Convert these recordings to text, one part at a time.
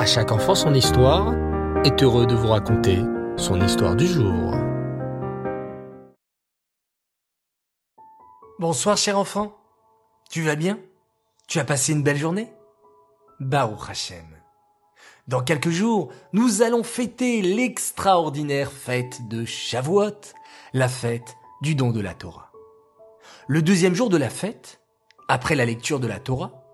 À chaque enfant son histoire est heureux de vous raconter son histoire du jour. Bonsoir cher enfant. Tu vas bien? Tu as passé une belle journée? Baruch Hashem. Dans quelques jours, nous allons fêter l'extraordinaire fête de Shavuot, la fête du don de la Torah. Le deuxième jour de la fête, après la lecture de la Torah,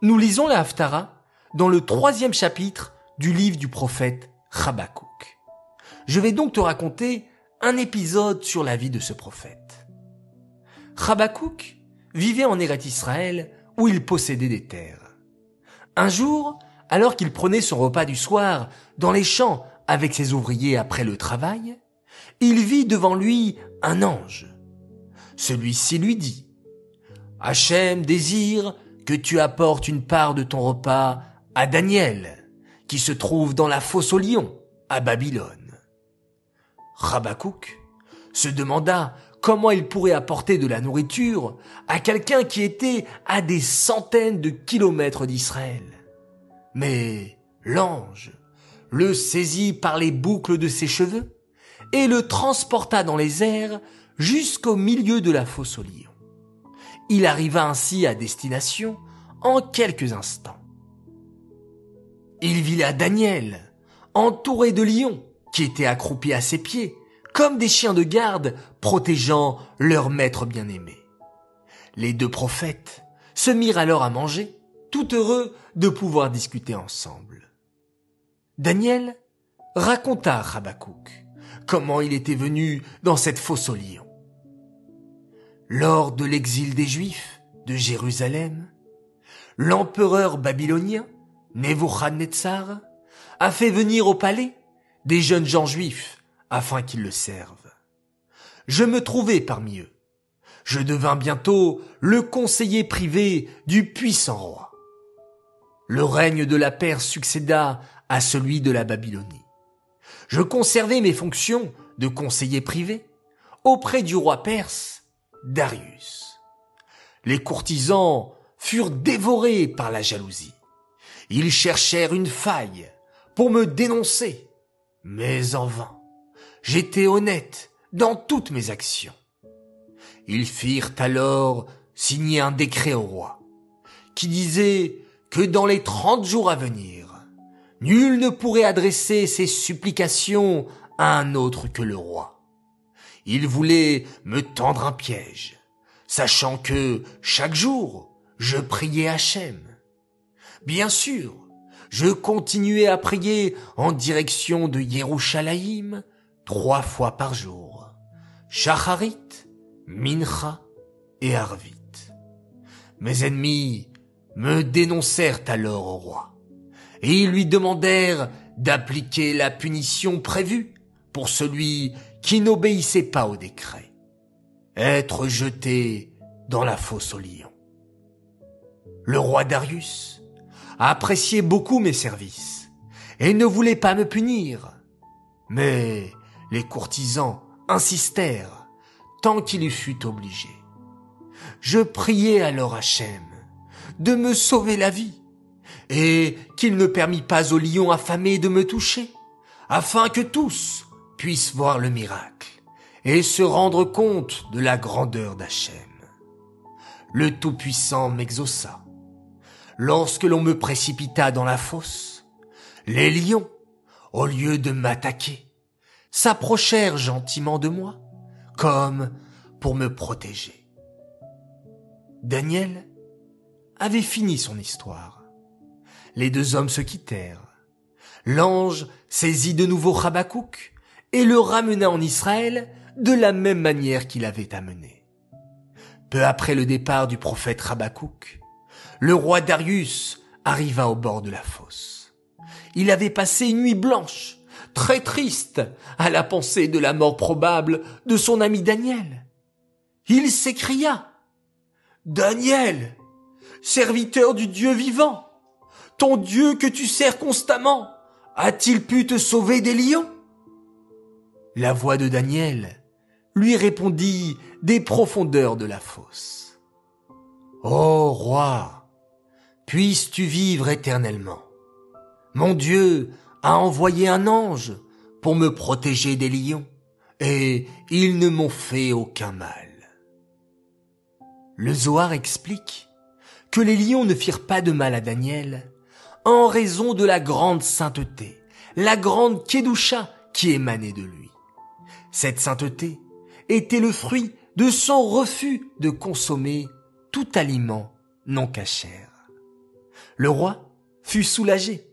nous lisons la Haftara dans le troisième chapitre du livre du prophète Habakkuk. Je vais donc te raconter un épisode sur la vie de ce prophète. Habakkuk vivait en Eret Israël où il possédait des terres. Un jour, alors qu'il prenait son repas du soir dans les champs avec ses ouvriers après le travail, il vit devant lui un ange. Celui-ci lui dit, Hachem désire que tu apportes une part de ton repas à Daniel, qui se trouve dans la fosse au lion, à Babylone. Rabakouk se demanda comment il pourrait apporter de la nourriture à quelqu'un qui était à des centaines de kilomètres d'Israël. Mais l'ange le saisit par les boucles de ses cheveux et le transporta dans les airs jusqu'au milieu de la fosse au lion. Il arriva ainsi à destination en quelques instants. Il vit là Daniel, entouré de lions, qui étaient accroupis à ses pieds, comme des chiens de garde protégeant leur maître bien-aimé. Les deux prophètes se mirent alors à manger, tout heureux de pouvoir discuter ensemble. Daniel raconta à Habakkuk comment il était venu dans cette fosse aux lions. Lors de l'exil des Juifs de Jérusalem, l'empereur babylonien, Nebuchadnezzar, a fait venir au palais des jeunes gens juifs afin qu'ils le servent. Je me trouvais parmi eux. Je devins bientôt le conseiller privé du puissant roi. Le règne de la Perse succéda à celui de la Babylonie. Je conservai mes fonctions de conseiller privé auprès du roi perse Darius. Les courtisans furent dévorés par la jalousie. Ils cherchèrent une faille pour me dénoncer, mais en vain. J'étais honnête dans toutes mes actions. Ils firent alors signer un décret au roi, qui disait que dans les trente jours à venir, nul ne pourrait adresser ses supplications à un autre que le roi. Il voulait me tendre un piège, sachant que chaque jour, je priais Hachem. Bien sûr, je continuais à prier en direction de Yerushalayim trois fois par jour. Shacharit, Mincha et Arvit. Mes ennemis me dénoncèrent alors au roi, et ils lui demandèrent d'appliquer la punition prévue pour celui qui n'obéissait pas au décret. Être jeté dans la fosse au lion. Le roi Darius appréciait beaucoup mes services et ne voulait pas me punir. Mais les courtisans insistèrent tant qu'il y fut obligé. Je priai alors Hachem de me sauver la vie et qu'il ne permit pas au lion affamé de me toucher, afin que tous, puissent voir le miracle et se rendre compte de la grandeur d'Hachem. Le Tout-Puissant m'exauça. Lorsque l'on me précipita dans la fosse, les lions, au lieu de m'attaquer, s'approchèrent gentiment de moi, comme pour me protéger. Daniel avait fini son histoire. Les deux hommes se quittèrent. L'ange saisit de nouveau Habakkuk et le ramena en Israël de la même manière qu'il avait amené. Peu après le départ du prophète Rabakouk, le roi Darius arriva au bord de la fosse. Il avait passé une nuit blanche, très triste, à la pensée de la mort probable de son ami Daniel. Il s'écria, Daniel, serviteur du Dieu vivant, ton Dieu que tu sers constamment, a-t-il pu te sauver des lions? La voix de Daniel lui répondit des profondeurs de la fosse. Ô roi, puisses-tu vivre éternellement. Mon Dieu a envoyé un ange pour me protéger des lions, et ils ne m'ont fait aucun mal. Le Zohar explique que les lions ne firent pas de mal à Daniel en raison de la grande sainteté, la grande Kedusha qui émanait de lui. Cette sainteté était le fruit de son refus de consommer tout aliment non cachère. Le roi fut soulagé.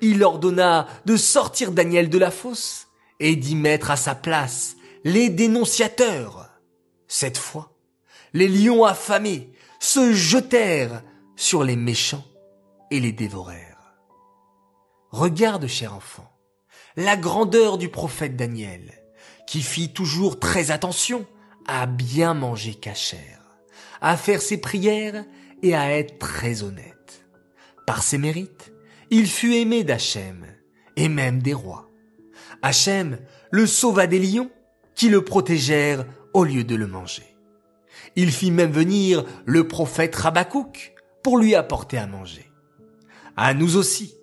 Il ordonna de sortir Daniel de la fosse et d'y mettre à sa place les dénonciateurs. Cette fois, les lions affamés se jetèrent sur les méchants et les dévorèrent. Regarde, cher enfant, la grandeur du prophète Daniel, qui fit toujours très attention à bien manger cachère, à faire ses prières et à être très honnête. Par ses mérites, il fut aimé d'Hachem et même des rois. Hachem le sauva des lions qui le protégèrent au lieu de le manger. Il fit même venir le prophète Rabakouk pour lui apporter à manger. À nous aussi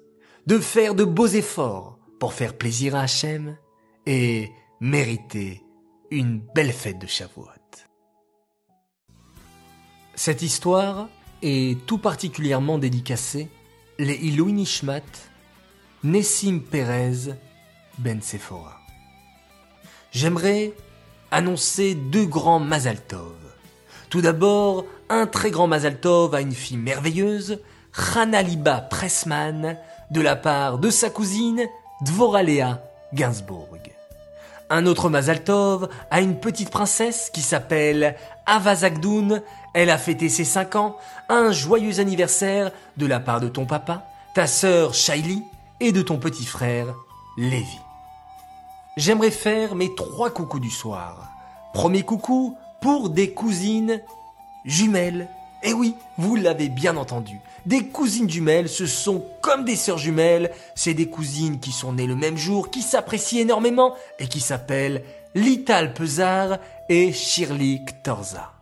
de faire de beaux efforts pour faire plaisir à Hachem et mériter une belle fête de Shavuot. Cette histoire est tout particulièrement dédicacée les Ilou Nishmat Nessim Perez Ben Sephora. J'aimerais annoncer deux grands Mazal Tov. Tout d'abord, un très grand Mazal Tov à une fille merveilleuse, Liba Pressman, de la part de sa cousine Dvoralea Gainsbourg. Un autre Mazal Tov à une petite princesse qui s'appelle Avazagdoun. Elle a fêté ses 5 ans. Un joyeux anniversaire de la part de ton papa, ta sœur Shaili et de ton petit frère Lévi. J'aimerais faire mes trois coucous du soir. Premier coucou pour des cousines jumelles. Eh oui, vous l'avez bien entendu. Des cousines jumelles, ce sont comme des sœurs jumelles. C'est des cousines qui sont nées le même jour, qui s'apprécient énormément et qui s'appellent Lital Pesar et Shirley Torza.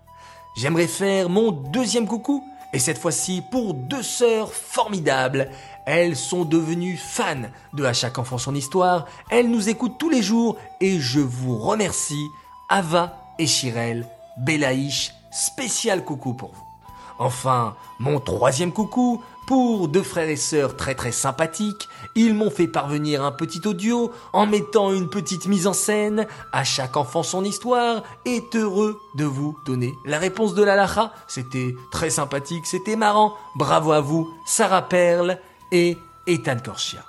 J'aimerais faire mon deuxième coucou et cette fois-ci pour deux sœurs formidables. Elles sont devenues fans de À chaque enfant son histoire. Elles nous écoutent tous les jours et je vous remercie. Ava et Chirel, Belaïch, spécial coucou pour vous. Enfin, mon troisième coucou pour deux frères et sœurs très très sympathiques. Ils m'ont fait parvenir un petit audio en mettant une petite mise en scène. À chaque enfant son histoire est heureux de vous donner la réponse de la lacha. C'était très sympathique, c'était marrant. Bravo à vous, Sarah Perle et Ethan Korchia.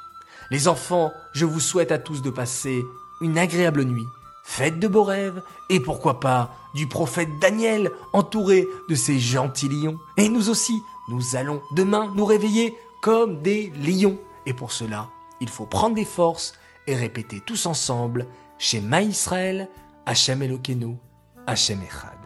Les enfants, je vous souhaite à tous de passer une agréable nuit. Faites de beaux rêves et pourquoi pas du prophète Daniel entouré de ces gentils lions. Et nous aussi, nous allons demain nous réveiller comme des lions. Et pour cela, il faut prendre des forces et répéter tous ensemble chez Israël, Hachem Elokeinu, Hachem Echad.